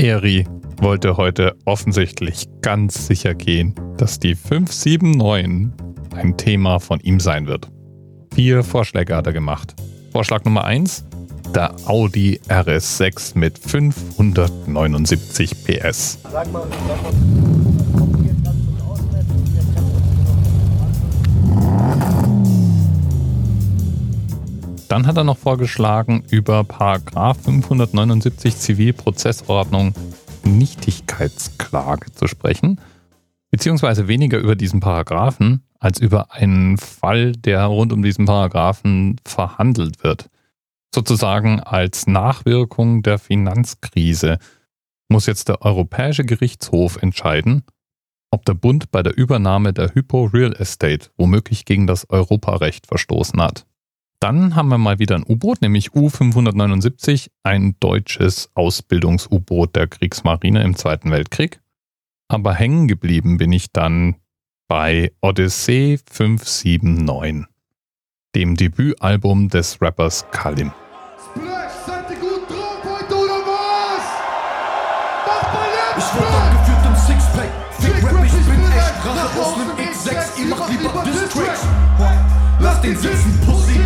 Eri wollte heute offensichtlich ganz sicher gehen, dass die 579 ein Thema von ihm sein wird. Vier Vorschläge hat er gemacht. Vorschlag Nummer 1, der Audi RS6 mit 579 PS. Sag mal, sag mal. Dann hat er noch vorgeschlagen, über Paragraph 579 Zivilprozessordnung Nichtigkeitsklage zu sprechen, beziehungsweise weniger über diesen Paragraphen als über einen Fall, der rund um diesen Paragraphen verhandelt wird. Sozusagen als Nachwirkung der Finanzkrise muss jetzt der Europäische Gerichtshof entscheiden, ob der Bund bei der Übernahme der Hypo Real Estate womöglich gegen das Europarecht verstoßen hat. Dann haben wir mal wieder ein U-Boot, nämlich U-579, ein deutsches Ausbildungs-U-Boot der Kriegsmarine im Zweiten Weltkrieg. Aber hängen geblieben bin ich dann bei Odyssey 579, dem Debütalbum des Rappers Kalim. Splash, seid ihr gut drauf heute oder was? Macht mal jetzt Ich wurde angeführt im Sixpack. Fick Rap, ich bin echt Rache aus nem X6. Ihr macht lieber Distracks. Lass den sitzen, Pussy.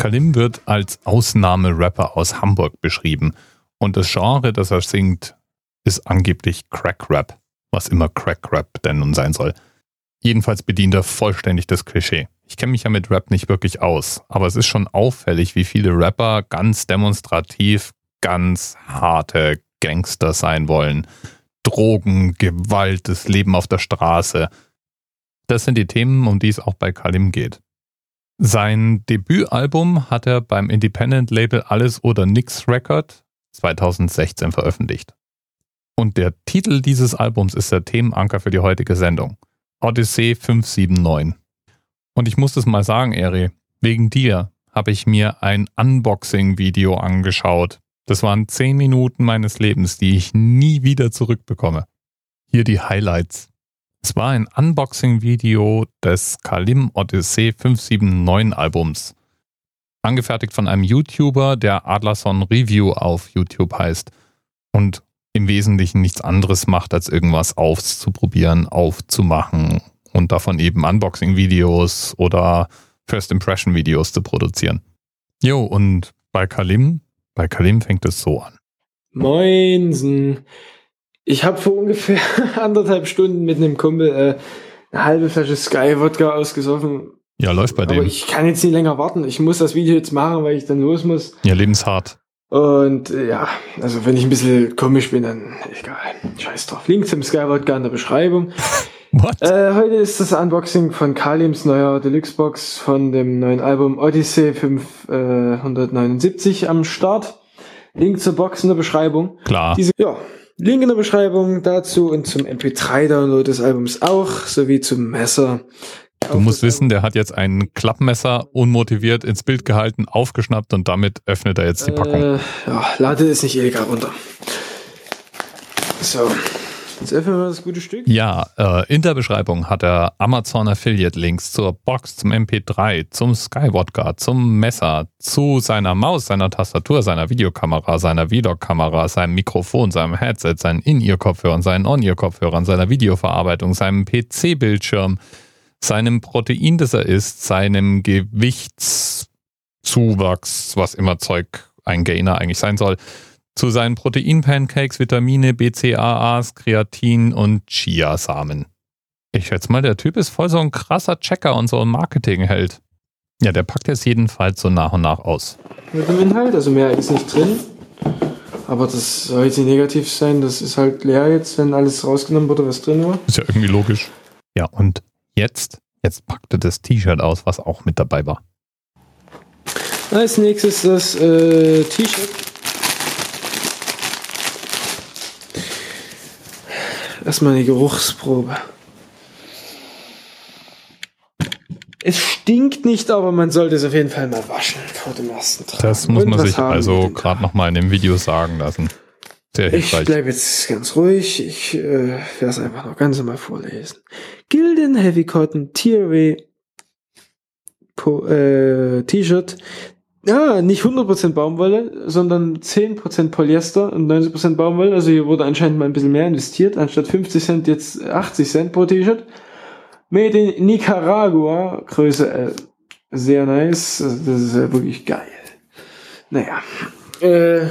Kalim wird als Ausnahmerapper aus Hamburg beschrieben und das Genre, das er singt, ist angeblich Crack-Rap, was immer Crack-Rap denn nun sein soll. Jedenfalls bedient er vollständig das Klischee. Ich kenne mich ja mit Rap nicht wirklich aus, aber es ist schon auffällig, wie viele Rapper ganz demonstrativ ganz harte Gangster sein wollen. Drogen, Gewalt, das Leben auf der Straße. Das sind die Themen, um die es auch bei Kalim geht. Sein Debütalbum hat er beim Independent-Label Alles oder Nix Record 2016 veröffentlicht. Und der Titel dieses Albums ist der Themenanker für die heutige Sendung. Odyssey 579. Und ich muss das mal sagen, Eri, wegen dir habe ich mir ein Unboxing-Video angeschaut. Das waren 10 Minuten meines Lebens, die ich nie wieder zurückbekomme. Hier die Highlights. Es war ein Unboxing-Video des Kalim Odyssey 579 Albums. Angefertigt von einem YouTuber, der Adlerson Review auf YouTube heißt und im Wesentlichen nichts anderes macht, als irgendwas auszuprobieren, aufzumachen und davon eben Unboxing-Videos oder First Impression-Videos zu produzieren. Jo, und bei Kalim, bei Kalim fängt es so an. Moinsen. Ich habe vor ungefähr anderthalb Stunden mit einem Kumpel äh, eine halbe Flasche Sky Wodka ausgesoffen. Ja, läuft bei dem. Aber ich kann jetzt nicht länger warten. Ich muss das Video jetzt machen, weil ich dann los muss. Ja, lebenshart. Und äh, ja, also wenn ich ein bisschen komisch bin, dann egal. Scheiß drauf. Link zum Sky Wodka in der Beschreibung. What? Äh, heute ist das Unboxing von Kalims neuer Deluxe Box von dem neuen Album Odyssey 579 am Start. Link zur Box in der Beschreibung. Klar. Diese, ja, Link in der Beschreibung dazu und zum MP3-Download des Albums auch, sowie zum Messer. Du musst wissen, der hat jetzt ein Klappmesser unmotiviert ins Bild gehalten, aufgeschnappt und damit öffnet er jetzt die Packung. Äh, ja, lade es nicht illegal runter. So. Jetzt öffnen wir das gute Stück. Ja, äh, in der Beschreibung hat er Amazon Affiliate Links zur Box, zum MP3, zum Skywatcher, zum Messer, zu seiner Maus, seiner Tastatur, seiner Videokamera, seiner Vlog-Kamera, seinem Mikrofon, seinem Headset, seinen In-Ear-Kopfhörern, seinen On-Ear-Kopfhörern, seiner Videoverarbeitung, seinem PC-Bildschirm, seinem Protein, das er isst, seinem Gewichtszuwachs, was immer Zeug ein Gainer eigentlich sein soll, zu seinen Proteinpancakes, Vitamine, BCAAs, Kreatin und Chiasamen. Ich schätze mal, der Typ ist voll so ein krasser Checker und so ein Marketingheld. Ja, der packt jetzt jedenfalls so nach und nach aus. Mit dem Inhalt, also mehr ist nicht drin. Aber das soll jetzt nicht negativ sein. Das ist halt leer jetzt, wenn alles rausgenommen wurde, was drin war. Ist ja irgendwie logisch. Ja, und jetzt, jetzt packt er das T-Shirt aus, was auch mit dabei war. Als nächstes das äh, T-Shirt Erstmal eine Geruchsprobe. Es stinkt nicht, aber man sollte es auf jeden Fall mal waschen vor dem ersten Tragen. Das muss man sich also gerade nochmal in dem Video sagen lassen. Sehr hilfreich. Ich bleibe jetzt ganz ruhig. Ich äh, werde es einfach noch ganz normal vorlesen. Gilden Heavy Cotton Tier äh, T-Shirt. Ja, nicht 100% Baumwolle, sondern 10% Polyester und 90% Baumwolle. Also hier wurde anscheinend mal ein bisschen mehr investiert. Anstatt 50 Cent jetzt 80 Cent pro T-Shirt. Made in Nicaragua, Größe L. Sehr nice. Das ist ja wirklich geil. Naja. Äh,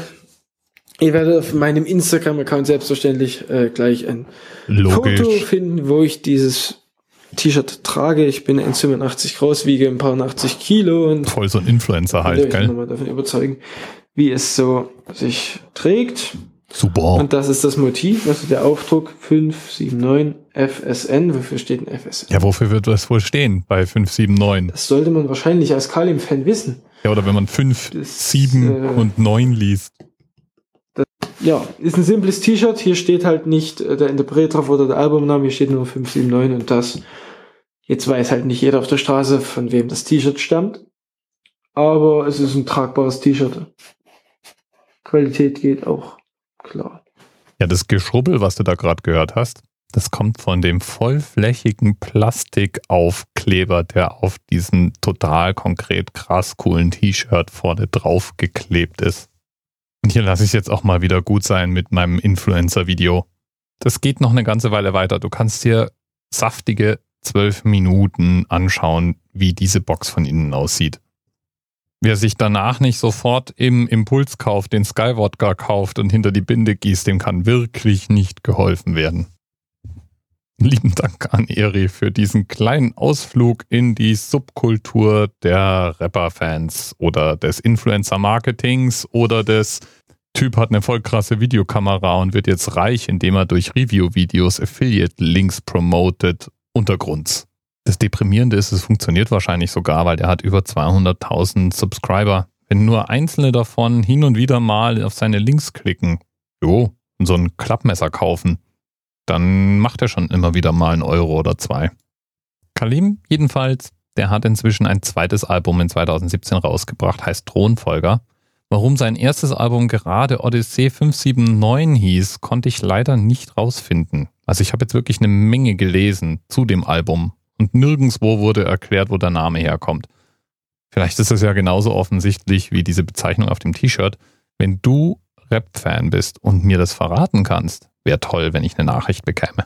Ihr werdet auf meinem Instagram-Account selbstverständlich äh, gleich ein Logisch. Foto finden, wo ich dieses T-Shirt trage. Ich bin 1,85 groß, wiege ein paar 80 Kilo und voll so ein Influencer halt, gell? Ich nochmal davon überzeugen, wie es so sich trägt. Super. Und das ist das Motiv, also der Aufdruck 579 FSN. Wofür steht ein FSN? Ja, wofür wird das wohl stehen bei 579? Das sollte man wahrscheinlich als Kalim-Fan wissen. Ja, oder wenn man 5, das, 7 äh, und 9 liest. Ja, ist ein simples T-Shirt. Hier steht halt nicht äh, der Interpret drauf oder der Albumname, hier steht nur 579 und das. Jetzt weiß halt nicht jeder auf der Straße, von wem das T-Shirt stammt. Aber es ist ein tragbares T-Shirt. Qualität geht auch klar. Ja, das Geschrubbel, was du da gerade gehört hast, das kommt von dem vollflächigen Plastikaufkleber, der auf diesem total konkret krass coolen T-Shirt vorne drauf geklebt ist. Und hier lasse ich jetzt auch mal wieder gut sein mit meinem Influencer-Video. Das geht noch eine ganze Weile weiter. Du kannst dir saftige zwölf Minuten anschauen, wie diese Box von innen aussieht. Wer sich danach nicht sofort im Impulskauf den Skywodka kauft und hinter die Binde gießt, dem kann wirklich nicht geholfen werden. Lieben Dank an Eri für diesen kleinen Ausflug in die Subkultur der Rapper-Fans oder des Influencer-Marketings oder des Typ hat eine voll krasse Videokamera und wird jetzt reich, indem er durch Review-Videos Affiliate-Links promotet Untergrunds. Das Deprimierende ist, es funktioniert wahrscheinlich sogar, weil der hat über 200.000 Subscriber. Wenn nur einzelne davon hin und wieder mal auf seine Links klicken, jo, und so ein Klappmesser kaufen, dann macht er schon immer wieder mal einen Euro oder zwei. Kalim jedenfalls, der hat inzwischen ein zweites Album in 2017 rausgebracht, heißt Thronfolger. Warum sein erstes Album gerade Odyssey 579 hieß, konnte ich leider nicht rausfinden. Also ich habe jetzt wirklich eine Menge gelesen zu dem Album und nirgendwo wurde erklärt, wo der Name herkommt. Vielleicht ist es ja genauso offensichtlich wie diese Bezeichnung auf dem T-Shirt. Wenn du Rap-Fan bist und mir das verraten kannst, wäre toll, wenn ich eine Nachricht bekäme.